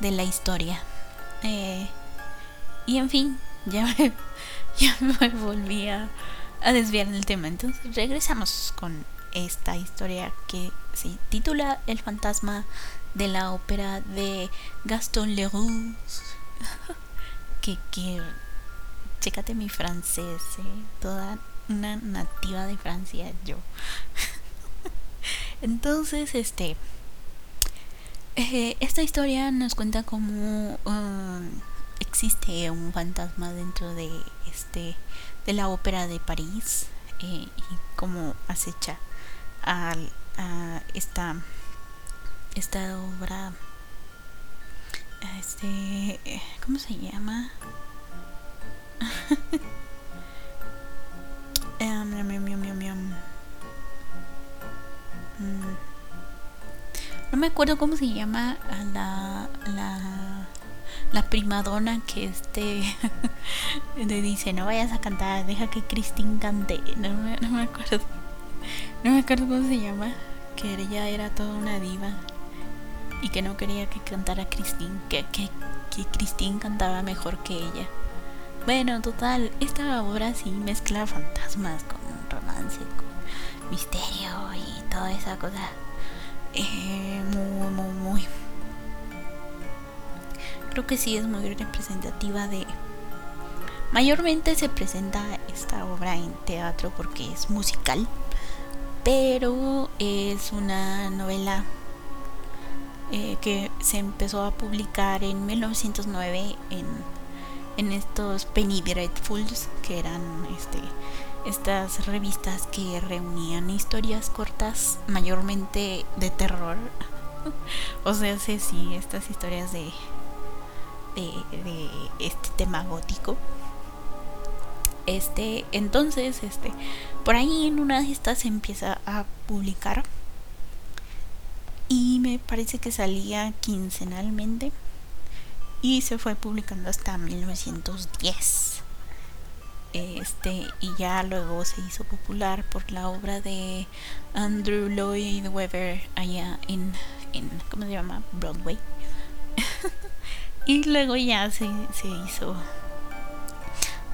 de la historia. Eh, y en fin, ya me, ya me volví a, a desviar del tema. Entonces regresamos con esta historia que se titula El fantasma de la ópera de Gaston Leroux. que, que, chécate mi francés, ¿eh? toda una nativa de Francia yo. Entonces, este, eh, esta historia nos cuenta cómo um, existe un fantasma dentro de este de la ópera de París eh, y cómo acecha a, a esta esta obra este cómo se llama mm. no me acuerdo cómo se llama la la la primadona que este le dice no vayas a cantar deja que Christine cante no no me acuerdo no me acuerdo cómo se llama, que ella era toda una diva y que no quería que cantara Christine, que, que, que Christine cantaba mejor que ella. Bueno, total, esta obra sí mezcla fantasmas con romance, con misterio y toda esa cosa. Muy, muy, muy. Creo que sí es muy representativa de. Mayormente se presenta esta obra en teatro porque es musical pero es una novela eh, que se empezó a publicar en 1909 en, en estos Penny Dreadfuls, que eran este, estas revistas que reunían historias cortas, mayormente de terror. o sea, sí, sí, estas historias de, de, de este tema gótico. Este, entonces, este, por ahí en una de estas se empieza a publicar y me parece que salía quincenalmente y se fue publicando hasta 1910. Este, y ya luego se hizo popular por la obra de Andrew Lloyd Webber allá en, en ¿cómo se llama? Broadway. y luego ya se, se hizo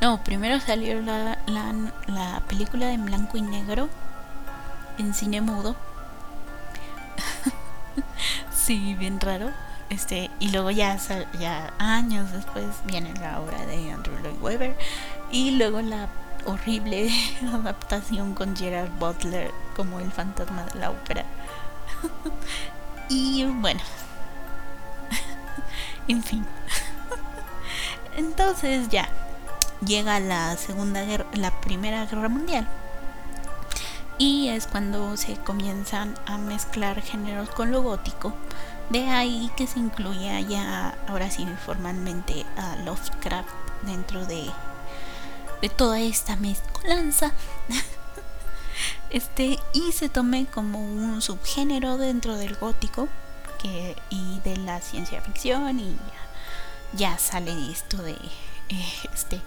no, primero salió la, la, película en blanco y negro en cine mudo. sí, bien raro. Este, y luego ya, ya años después viene la obra de Andrew Lloyd Webber y luego la horrible adaptación con Gerard Butler como el fantasma de la ópera. y bueno, en fin. Entonces ya, llega la segunda la primera guerra mundial y es cuando se comienzan a mezclar géneros con lo gótico de ahí que se incluye ya ahora sí formalmente a Lovecraft dentro de de toda esta mezcolanza. este, y se tome como un subgénero dentro del gótico que, y de la ciencia ficción y ya, sale esto de eh, este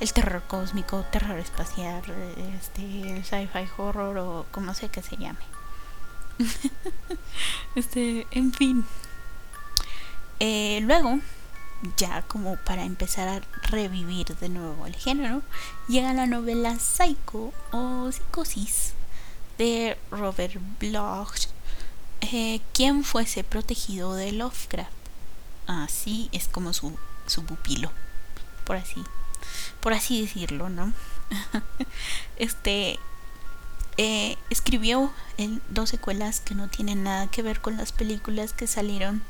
el terror cósmico, terror espacial, este, el sci-fi horror o como sea que se llame. este, en fin. Eh, luego, ya como para empezar a revivir de nuevo el género, llega la novela Psycho o Psicosis de Robert Bloch, eh, quien fuese protegido de Lovecraft. Así es como su, su pupilo, por así, por así decirlo, ¿no? este eh, escribió dos secuelas que no tienen nada que ver con las películas que salieron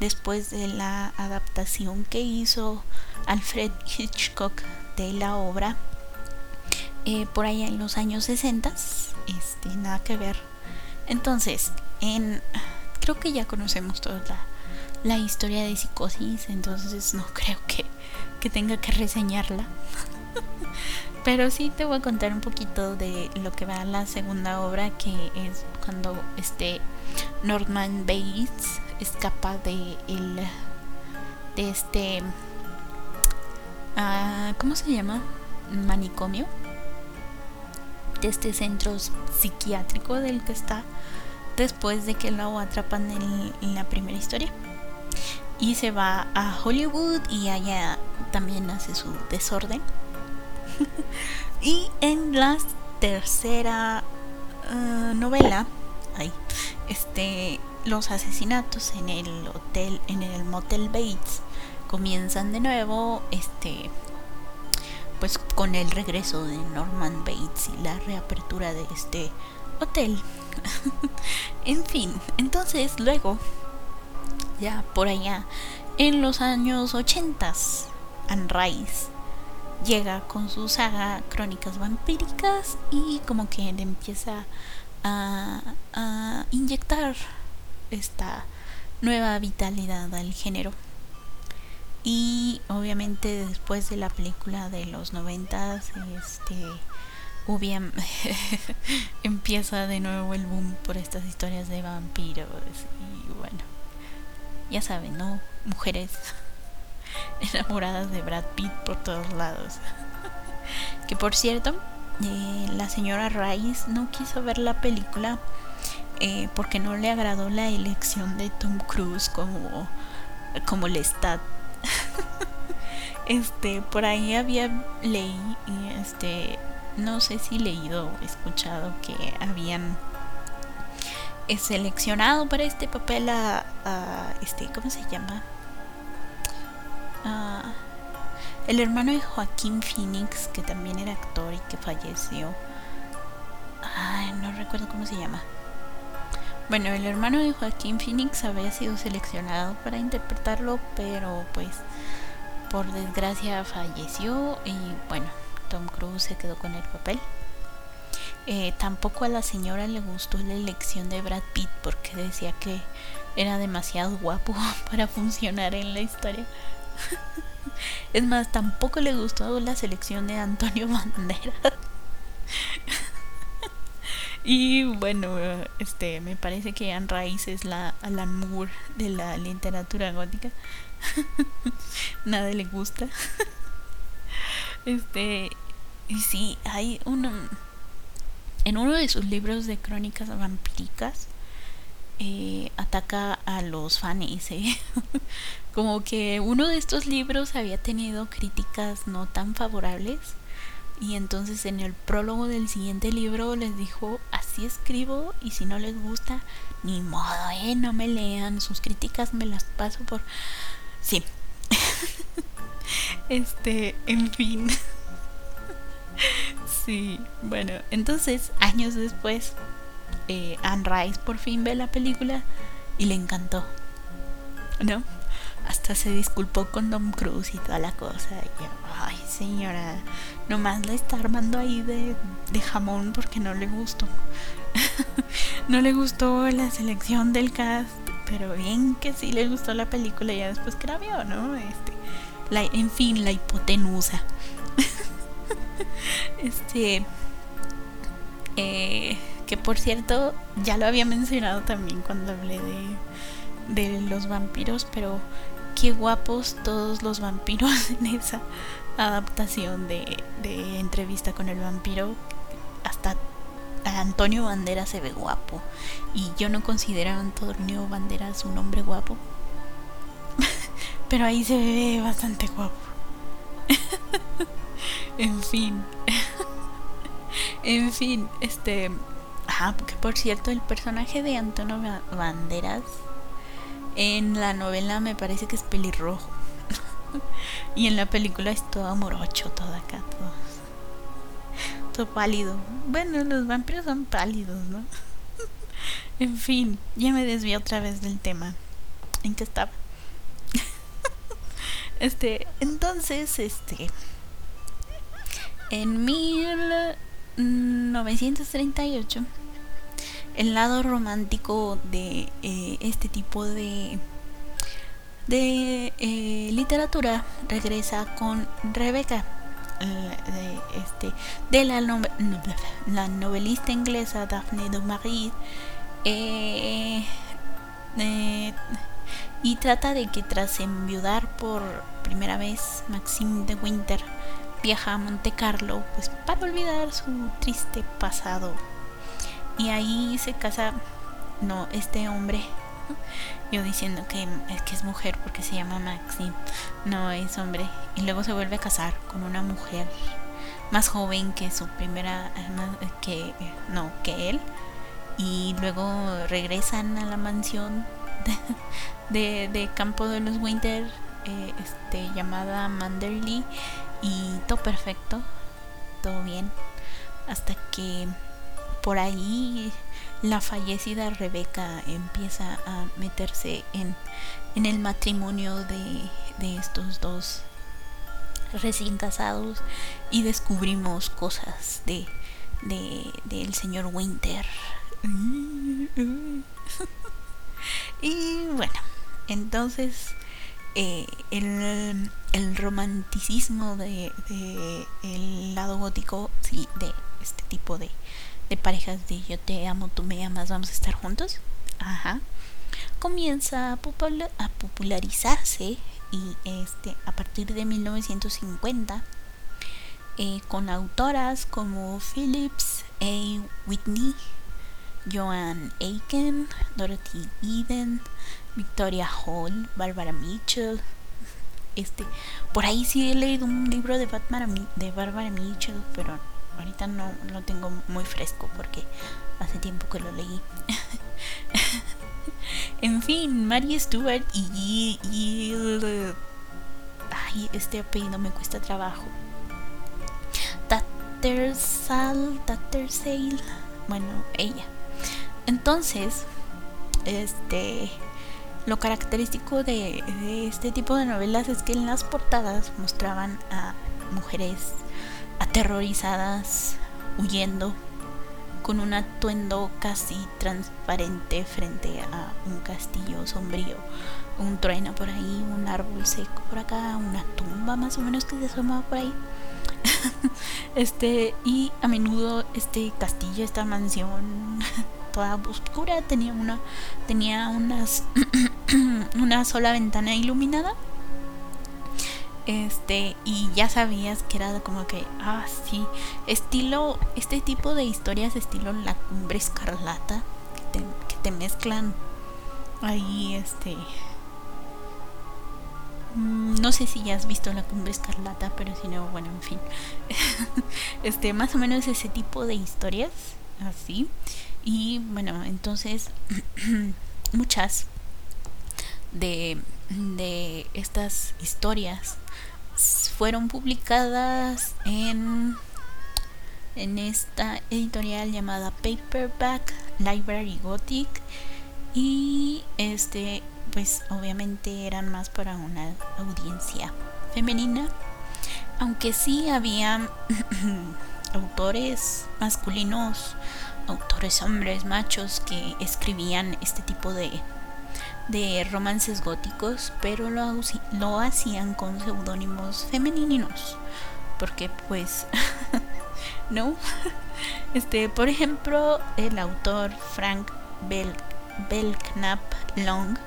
después de la adaptación que hizo Alfred Hitchcock de la obra eh, por allá en los años 60 este nada que ver entonces en creo que ya conocemos toda la, historia de psicosis entonces no creo que, tenga que reseñarla. Pero sí te voy a contar un poquito de lo que va a la segunda obra que es cuando este Norman Bates escapa de el de este uh, ¿cómo se llama? manicomio. De este centro psiquiátrico del que está después de que lo atrapan en la primera historia y se va a Hollywood y allá también hace su desorden y en la tercera uh, novela este los asesinatos en el hotel, en el motel Bates, comienzan de nuevo, este, pues con el regreso de Norman Bates y la reapertura de este hotel. en fin, entonces luego, ya por allá, en los años 80, Anne Rice llega con su saga Crónicas Vampíricas y como que empieza a, a inyectar esta nueva vitalidad al género. Y obviamente después de la película de los noventas, este empieza de nuevo el boom por estas historias de vampiros y bueno, ya saben, ¿no? Mujeres enamoradas de Brad Pitt por todos lados. que por cierto, eh, la señora Rice no quiso ver la película eh, porque no le agradó la elección de Tom Cruise como, como Lestat. este, por ahí había leído, este, no sé si leído o escuchado que habían eh, seleccionado para este papel a, este, ¿cómo se llama? el hermano de Joaquín Phoenix, que también era actor y que falleció. Ay, no recuerdo cómo se llama. Bueno, el hermano de Joaquín Phoenix había sido seleccionado para interpretarlo, pero pues por desgracia falleció y bueno, Tom Cruise se quedó con el papel. Eh, tampoco a la señora le gustó la elección de Brad Pitt porque decía que era demasiado guapo para funcionar en la historia. es más, tampoco le gustó la selección de Antonio Banderas. Y bueno, este me parece que Anne Rice es la Alan de la literatura gótica. Nada le gusta. este, y sí, hay uno en uno de sus libros de crónicas vampíricas eh, ataca a los fans. ¿eh? Como que uno de estos libros había tenido críticas no tan favorables y entonces en el prólogo del siguiente libro les dijo, así escribo y si no les gusta, ni modo, eh, no me lean, sus críticas me las paso por... Sí. este, en fin. sí, bueno, entonces años después, eh, Anne Rice por fin ve la película y le encantó. ¿No? hasta se disculpó con Tom Cruise y toda la cosa. Y ay, señora, nomás le está armando ahí de, de jamón porque no le gustó. no le gustó la selección del cast, pero bien que sí le gustó la película ya después que la vio, ¿no? Este, la, en fin, la hipotenusa. este. Eh, que por cierto, ya lo había mencionado también cuando hablé de, de los vampiros, pero qué guapos todos los vampiros en esa adaptación de, de entrevista con el vampiro. Hasta Antonio Banderas se ve guapo. Y yo no considero a Antonio Banderas un hombre guapo. Pero ahí se ve bastante guapo. En fin. en fin, este... Ah, porque por cierto, el personaje de Antonio Banderas en la novela me parece que es pelirrojo. y en la película es todo amorocho, todo acá, todo, todo pálido. Bueno, los vampiros son pálidos, ¿no? en fin, ya me desvié otra vez del tema. ¿En qué estaba? este, entonces, este. En 1938 el lado romántico de eh, este tipo de de eh, literatura regresa con Rebeca de, este, la, novelista inglesa Daphne du Maurier eh, y trata de que tras enviudar por primera vez Maxime de Winter viaja a Monte Carlo pues para olvidar su triste pasado y ahí se casa, no, este hombre, yo diciendo que es que es mujer porque se llama Maxim, no es hombre. Y luego se vuelve a casar con una mujer más joven que su primera, que, no, que él. Y luego regresan a la mansión de, de, Campo de los Winter, eh, este, llamada Manderley. Y todo perfecto, todo bien. Hasta que por ahí la fallecida Rebeca empieza a meterse en, en el matrimonio de, de estos dos recién casados y descubrimos cosas de, de del señor Winter. y bueno, entonces eh, el, romanticismo de, el lado gótico, sí, de este tipo de, de parejas de yo te amo, tú me amas, vamos a estar juntos, ajá, comienza a, popularizarse y este a partir de 1950 eh, con autoras como Phillips A. Whitney, Joan Aiken, Dorothy Eden, Victoria Hall, Barbara Mitchell. Este, por ahí sí he leído un libro de, Batman, de Barbara Mitchell, pero ahorita no lo tengo muy fresco porque hace tiempo que lo leí. en fin, Mary Stewart y, y, ay, este apellido me cuesta trabajo. Tattersall, Tattersall, bueno, ella. Entonces, este lo característico de, este tipo de novelas es que en las portadas mostraban a mujeres aterrorizadas, huyendo, con un atuendo casi transparente frente a un castillo sombrío, un trueno por ahí, un árbol seco por acá, una tumba más o menos que se asomaba por ahí. este, y a menudo este castillo, esta mansión toda oscura tenía una tenía unas una sola ventana iluminada. Este y ya sabías que era como que ah sí estilo este tipo de historias estilo la cumbre escarlata que te, mezclan ahí este mm, no sé si ya has visto la cumbre escarlata pero si no bueno en fin. Este más o menos ese tipo de historias así y bueno entonces muchas de, de estas historias fueron publicadas en en esta editorial llamada Paperback Library Gothic y este pues obviamente eran más para una audiencia femenina aunque sí había autores masculinos autores hombres machos que escribían este tipo de de romances góticos, pero lo, lo hacían con seudónimos femeninos, porque pues ¿No? Este, por ejemplo, el autor Frank Bel Belknap Long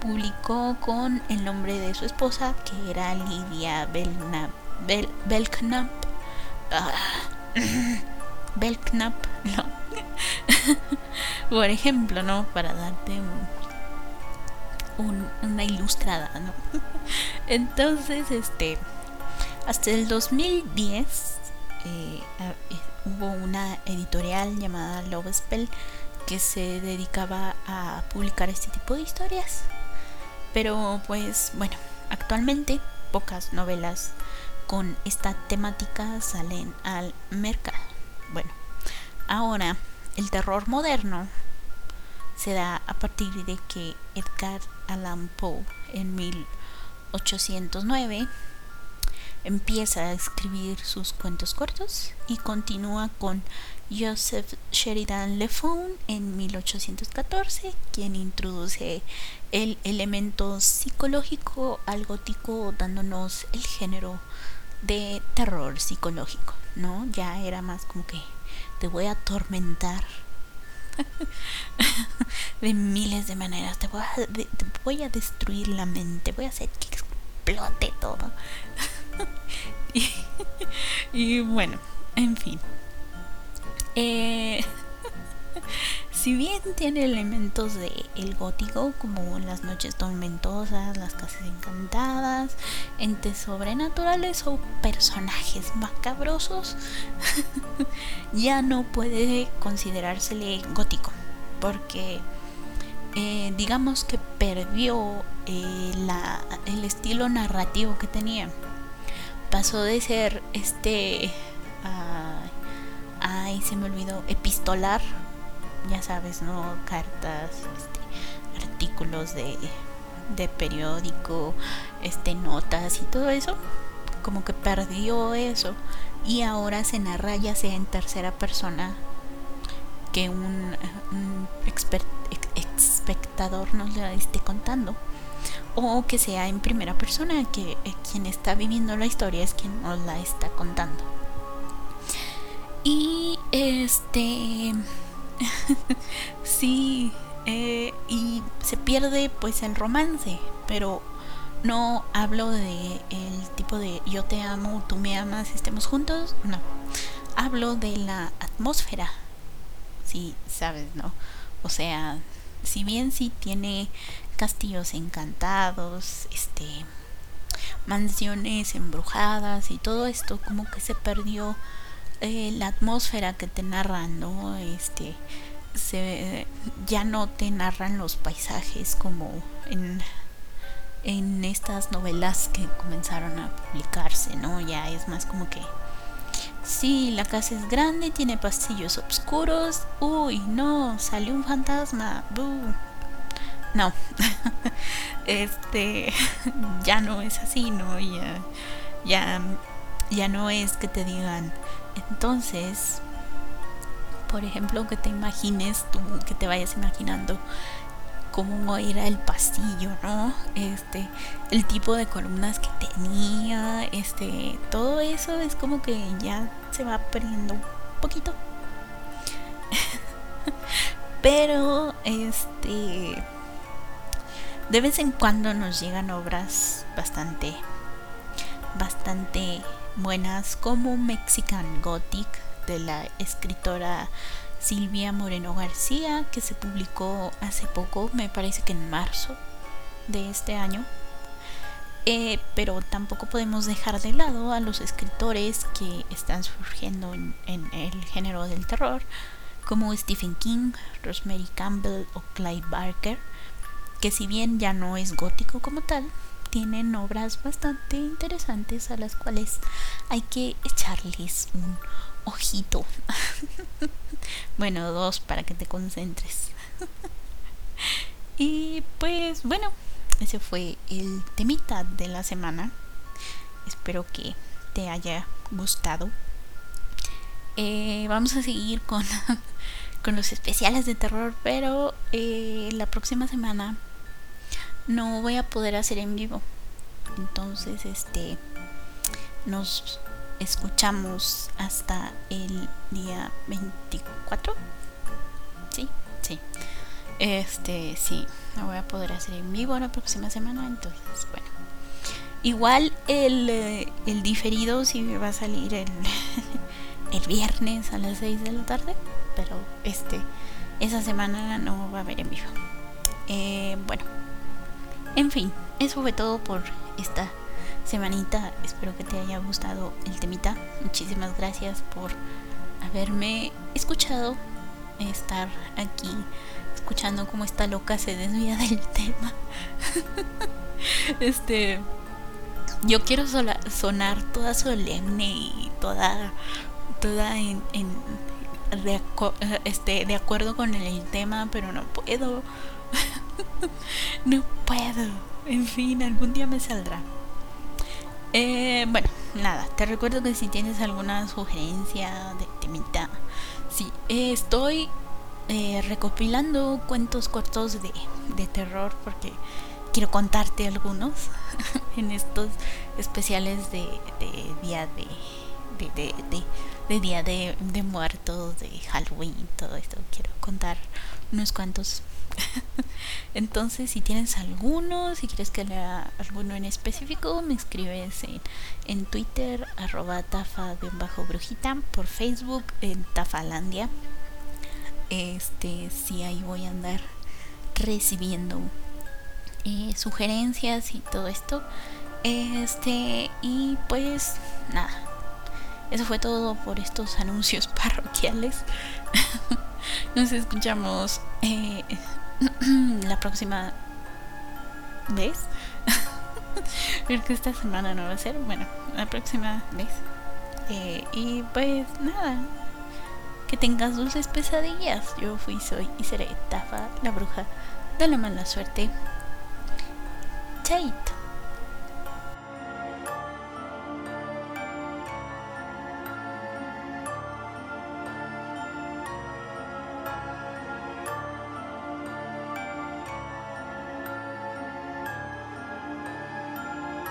publicó con el nombre de su esposa, que era Lidia Belknap, Belknap, ah, Belknap Long. por ejemplo, ¿no? Para darte un, una ilustrada, ¿no? Entonces, este, hasta el 2010 eh, hubo una editorial llamada Love Spell que se dedicaba a publicar este tipo de historias. Pero pues bueno, actualmente pocas novelas con esta temática salen al mercado. Bueno, ahora el terror moderno se da a partir de que Edgar Allan Poe en 1809 empieza a escribir sus cuentos cortos y continúa con Joseph Sheridan Le Fond en 1814, quien introduce el elemento psicológico al gótico dándonos el género de terror psicológico, ¿no? Ya era más como que te voy a atormentar de miles de maneras, te voy, a, destruir la mente, voy a hacer que explote todo. y, bueno, en fin. Eh, si bien tiene elementos de el gótico como las noches tormentosas, las casas encantadas, entes sobrenaturales o personajes macabrosos, ya no puede considerársele gótico porque eh, digamos que perdió eh, la, el estilo narrativo que tenía. Pasó de ser este ay se me olvidó epistolar ya sabes no cartas este, artículos de, de periódico este notas y todo eso como que perdió eso. Y ahora se narra ya sea en tercera persona que un, espectador nos le esté contando. O que sea en primera persona, que eh, quien está viviendo la historia es quien nos la está contando. Y este, sí, eh, y se pierde pues el romance, pero no hablo de el tipo de yo te amo, tú me amas, estemos juntos, no. Hablo de la atmósfera, sí, sabes, ¿no? O sea, si bien sí tiene castillos encantados, este mansiones embrujadas y todo esto como que se perdió eh, la atmósfera que te narran, ¿no? Este se ya no te narran los paisajes como en en estas novelas que comenzaron a publicarse, ¿no? Ya es más como que Sí, la casa es grande, tiene pasillos oscuros. Uy, no, salió un fantasma. No. este ya no es así, ¿no? Ya, ya ya no es que te digan, entonces, por ejemplo, que te imagines tú, que te vayas imaginando cómo era el pasillo, ¿no? Este, el tipo de columnas que tenía, este, todo eso es como que ya se va perdiendo un poquito. Pero, este, de vez en cuando nos llegan obras bastante, bastante buenas como Mexican Gothic de la escritora Silvia Moreno García, que se publicó hace poco, me parece que en marzo de este año. Eh, pero tampoco podemos dejar de lado a los escritores que están surgiendo en, el género del terror, como Stephen King, Rosemary Campbell o Clyde Barker, que si bien ya no es gótico como tal, tienen obras bastante interesantes a las cuales hay que echarles un ojito. bueno, dos para que te concentres. y pues bueno, ese fue el temita de la semana. Espero que te haya gustado. Eh, vamos a seguir con, con los especiales de terror, pero eh, la próxima semana no voy a poder hacer en vivo. Entonces, este nos escuchamos hasta el día 24. Sí, sí. Este, sí, no voy a poder hacer en vivo la próxima semana, entonces, bueno. Igual el, eh, el diferido sí va a salir el, el viernes a las 6 de la tarde, pero este, esa semana no va a haber en vivo. Eh, bueno, en fin, eso fue todo por esta semanita. Espero que te haya gustado el temita. Muchísimas gracias por haberme escuchado, estar aquí escuchando cómo esta loca se desvía del tema. este, yo quiero sonar toda solemne y toda, toda en, este, de acuerdo con el tema, pero no puedo. no puedo. En fin, algún día me saldrá. Eh, bueno, nada, te recuerdo que si tienes alguna sugerencia de temita, sí, estoy eh, recopilando cuentos cortos de, de terror porque quiero contarte algunos en estos especiales de, de día de, de, de día de, de muertos, de Halloween, todo esto. Quiero contar unos cuantos Entonces, si tienes alguno, si quieres que lea alguno en específico, me escribes en, en Twitter, arroba tafa de bajo brujita, por Facebook, en Tafalandia. Este, sí, ahí voy a andar recibiendo eh, sugerencias y todo esto. Este, y pues nada. Eso fue todo por estos anuncios parroquiales. Nos escuchamos eh, la próxima vez. Porque esta semana no va a ser. Bueno, la próxima vez. Eh, y pues nada. Que tengas dulces pesadillas. Yo fui, soy y seré Tafa, la bruja de la mala suerte. Chaito.